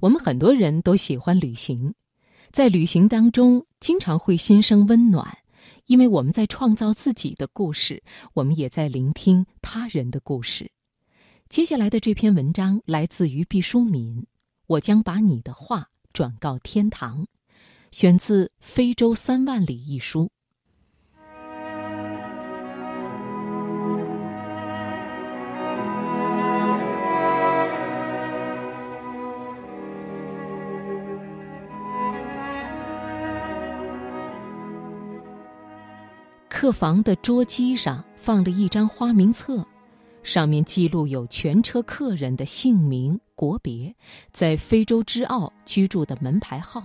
我们很多人都喜欢旅行，在旅行当中，经常会心生温暖，因为我们在创造自己的故事，我们也在聆听他人的故事。接下来的这篇文章来自于毕淑敏，我将把你的话转告天堂，选自《非洲三万里》一书。客房的桌机上放了一张花名册，上面记录有全车客人的姓名、国别，在非洲之澳居住的门牌号。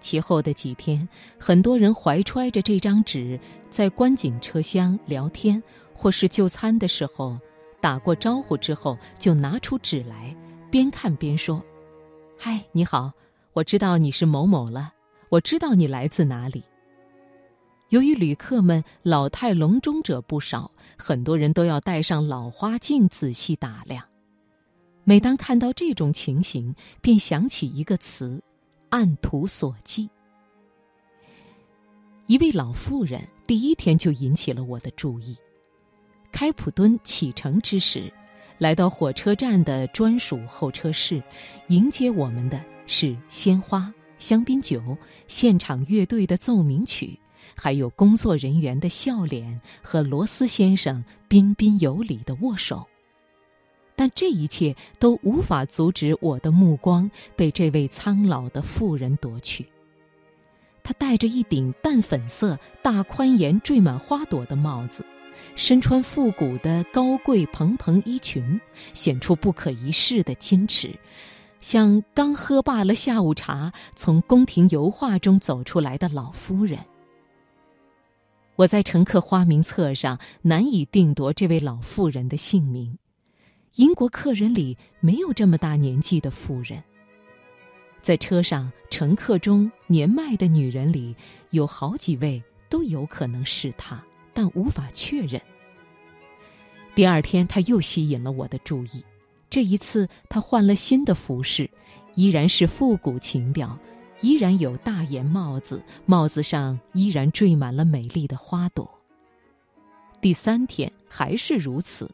其后的几天，很多人怀揣着这张纸，在观景车厢聊天，或是就餐的时候，打过招呼之后，就拿出纸来，边看边说：“嗨，你好，我知道你是某某了，我知道你来自哪里。”由于旅客们老态龙钟者不少，很多人都要戴上老花镜仔细打量。每当看到这种情形，便想起一个词：“按图索骥。”一位老妇人第一天就引起了我的注意。开普敦启程之时，来到火车站的专属候车室，迎接我们的是鲜花、香槟酒、现场乐队的奏鸣曲。还有工作人员的笑脸和罗斯先生彬彬有礼的握手，但这一切都无法阻止我的目光被这位苍老的妇人夺去。她戴着一顶淡粉色、大宽檐、缀满花朵的帽子，身穿复古的高贵蓬蓬衣裙，显出不可一世的矜持，像刚喝罢了下午茶、从宫廷油画中走出来的老夫人。我在乘客花名册上难以定夺这位老妇人的姓名。英国客人里没有这么大年纪的妇人。在车上乘客中年迈的女人里，有好几位都有可能是她，但无法确认。第二天，她又吸引了我的注意。这一次，她换了新的服饰，依然是复古情调。依然有大檐帽子，帽子上依然缀满了美丽的花朵。第三天还是如此。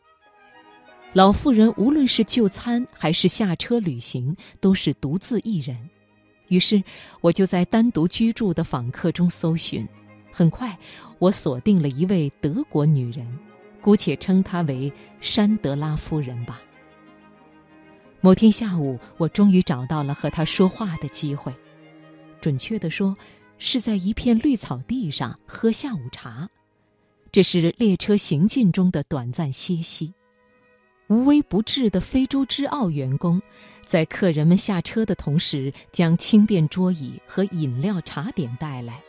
老妇人无论是就餐还是下车旅行，都是独自一人。于是我就在单独居住的访客中搜寻，很快我锁定了一位德国女人，姑且称她为山德拉夫人吧。某天下午，我终于找到了和她说话的机会。准确地说，是在一片绿草地上喝下午茶，这是列车行进中的短暂歇息。无微不至的非洲之奥员工，在客人们下车的同时，将轻便桌椅和饮料茶点带来。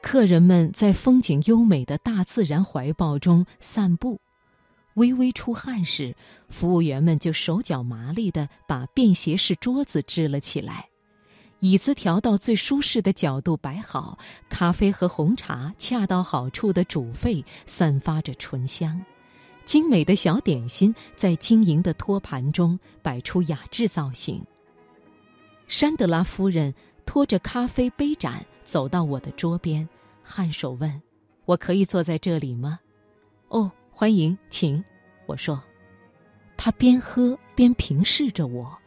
客人们在风景优美的大自然怀抱中散步，微微出汗时，服务员们就手脚麻利地把便携式桌子支了起来。椅子调到最舒适的角度摆好，咖啡和红茶恰到好处的煮沸，散发着醇香。精美的小点心在晶莹的托盘中摆出雅致造型。山德拉夫人拖着咖啡杯盏走到我的桌边，颔首问：“我可以坐在这里吗？”“哦，欢迎，请。”我说。她边喝边平视着我，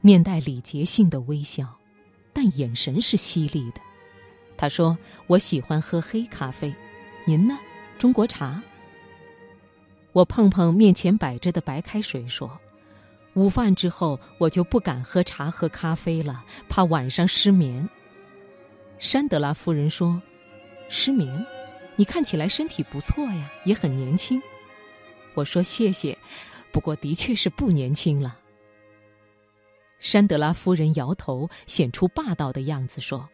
面带礼节性的微笑。但眼神是犀利的。他说：“我喜欢喝黑咖啡，您呢？中国茶。”我碰碰面前摆着的白开水，说：“午饭之后我就不敢喝茶和咖啡了，怕晚上失眠。”山德拉夫人说：“失眠？你看起来身体不错呀，也很年轻。”我说：“谢谢，不过的确是不年轻了。”山德拉夫人摇头，显出霸道的样子说：“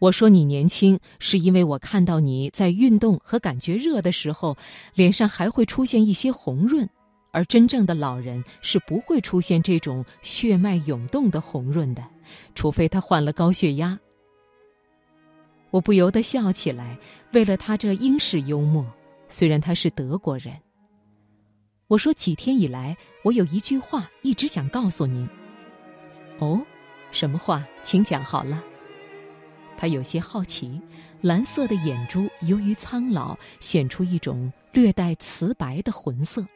我说你年轻，是因为我看到你在运动和感觉热的时候，脸上还会出现一些红润，而真正的老人是不会出现这种血脉涌动的红润的，除非他患了高血压。”我不由得笑起来，为了他这英式幽默，虽然他是德国人。我说几天以来，我有一句话一直想告诉您。哦，什么话？请讲好了。他有些好奇，蓝色的眼珠由于苍老，显出一种略带瓷白的浑色。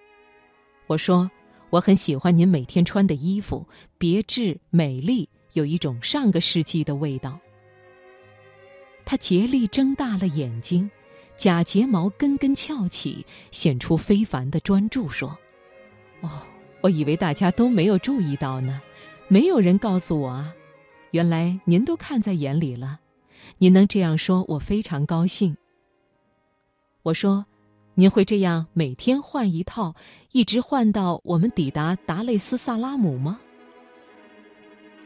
我说：“我很喜欢您每天穿的衣服，别致美丽，有一种上个世纪的味道。”他竭力睁大了眼睛，假睫毛根根翘起，显出非凡的专注，说：“哦，我以为大家都没有注意到呢，没有人告诉我啊，原来您都看在眼里了。”您能这样说，我非常高兴。我说：“您会这样每天换一套，一直换到我们抵达达累斯萨拉姆吗？”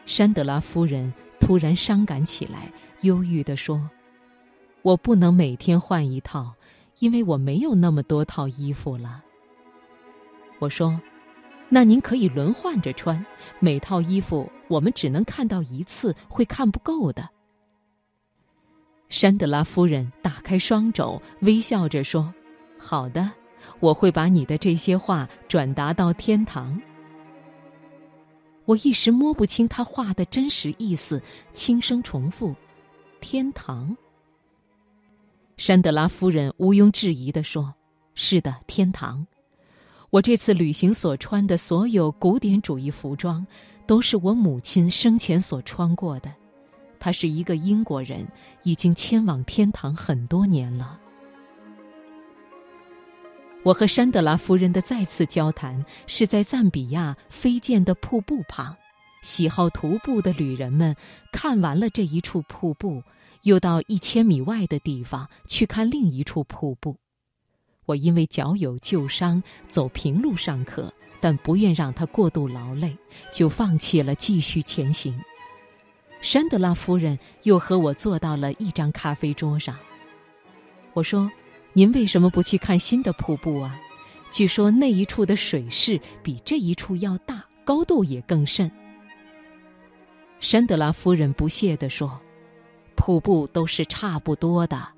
山德拉夫人突然伤感起来，忧郁地说：“我不能每天换一套，因为我没有那么多套衣服了。”我说：“那您可以轮换着穿，每套衣服我们只能看到一次，会看不够的。”山德拉夫人打开双肘，微笑着说：“好的，我会把你的这些话转达到天堂。”我一时摸不清他话的真实意思，轻声重复：“天堂。”山德拉夫人毋庸置疑地说：“是的，天堂。我这次旅行所穿的所有古典主义服装，都是我母亲生前所穿过的。”他是一个英国人，已经迁往天堂很多年了。我和山德拉夫人的再次交谈是在赞比亚飞溅的瀑布旁，喜好徒步的旅人们看完了这一处瀑布，又到一千米外的地方去看另一处瀑布。我因为脚有旧伤，走平路上可，但不愿让他过度劳累，就放弃了继续前行。山德拉夫人又和我坐到了一张咖啡桌上。我说：“您为什么不去看新的瀑布啊？据说那一处的水势比这一处要大，高度也更甚。”山德拉夫人不屑地说：“瀑布都是差不多的，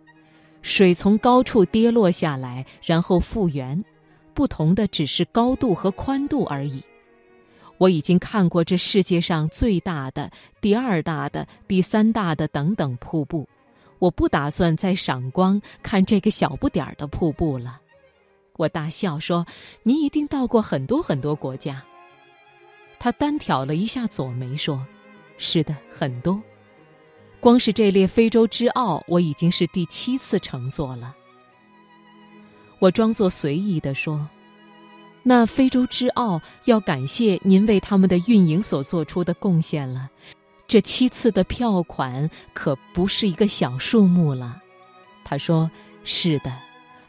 水从高处跌落下来，然后复原，不同的只是高度和宽度而已。”我已经看过这世界上最大的、第二大的、第三大的等等瀑布，我不打算再赏光看这个小不点儿的瀑布了。我大笑说：“你一定到过很多很多国家。”他单挑了一下左眉说：“是的，很多。光是这列非洲之奥，我已经是第七次乘坐了。”我装作随意地说。那非洲之奥要感谢您为他们的运营所做出的贡献了，这七次的票款可不是一个小数目了。他说：“是的，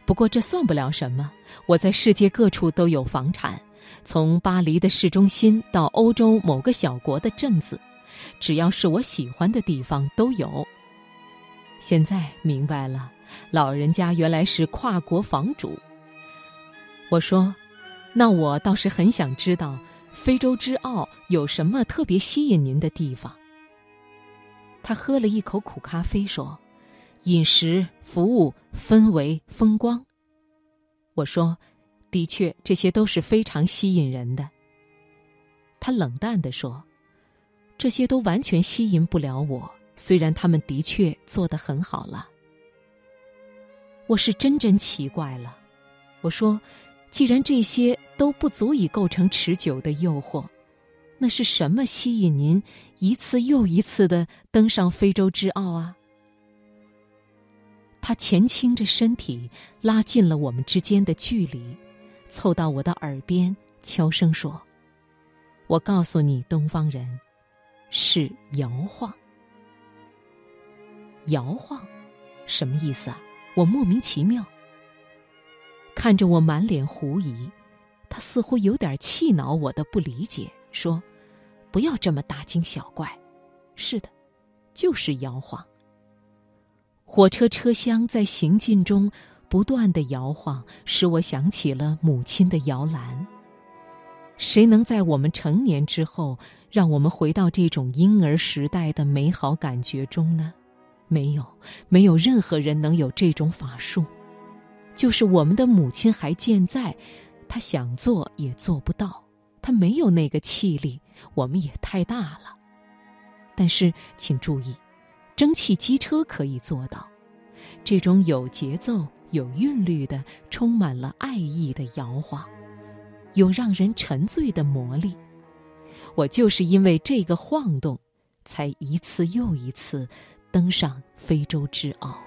不过这算不了什么。我在世界各处都有房产，从巴黎的市中心到欧洲某个小国的镇子，只要是我喜欢的地方都有。现在明白了，老人家原来是跨国房主。”我说。那我倒是很想知道，非洲之奥有什么特别吸引您的地方？他喝了一口苦咖啡，说：“饮食、服务、氛围、风光。”我说：“的确，这些都是非常吸引人的。”他冷淡地说：“这些都完全吸引不了我，虽然他们的确做得很好了。”我是真真奇怪了，我说。既然这些都不足以构成持久的诱惑，那是什么吸引您一次又一次的登上非洲之奥啊？他前倾着身体，拉近了我们之间的距离，凑到我的耳边，悄声说：“我告诉你，东方人，是摇晃。摇晃，什么意思啊？我莫名其妙。”看着我满脸狐疑，他似乎有点气恼我的不理解，说：“不要这么大惊小怪。”是的，就是摇晃。火车车厢在行进中不断的摇晃，使我想起了母亲的摇篮。谁能在我们成年之后，让我们回到这种婴儿时代的美好感觉中呢？没有，没有任何人能有这种法术。就是我们的母亲还健在，她想做也做不到，她没有那个气力，我们也太大了。但是请注意，蒸汽机车可以做到这种有节奏、有韵律的、充满了爱意的摇晃，有让人沉醉的魔力。我就是因为这个晃动，才一次又一次登上非洲之傲。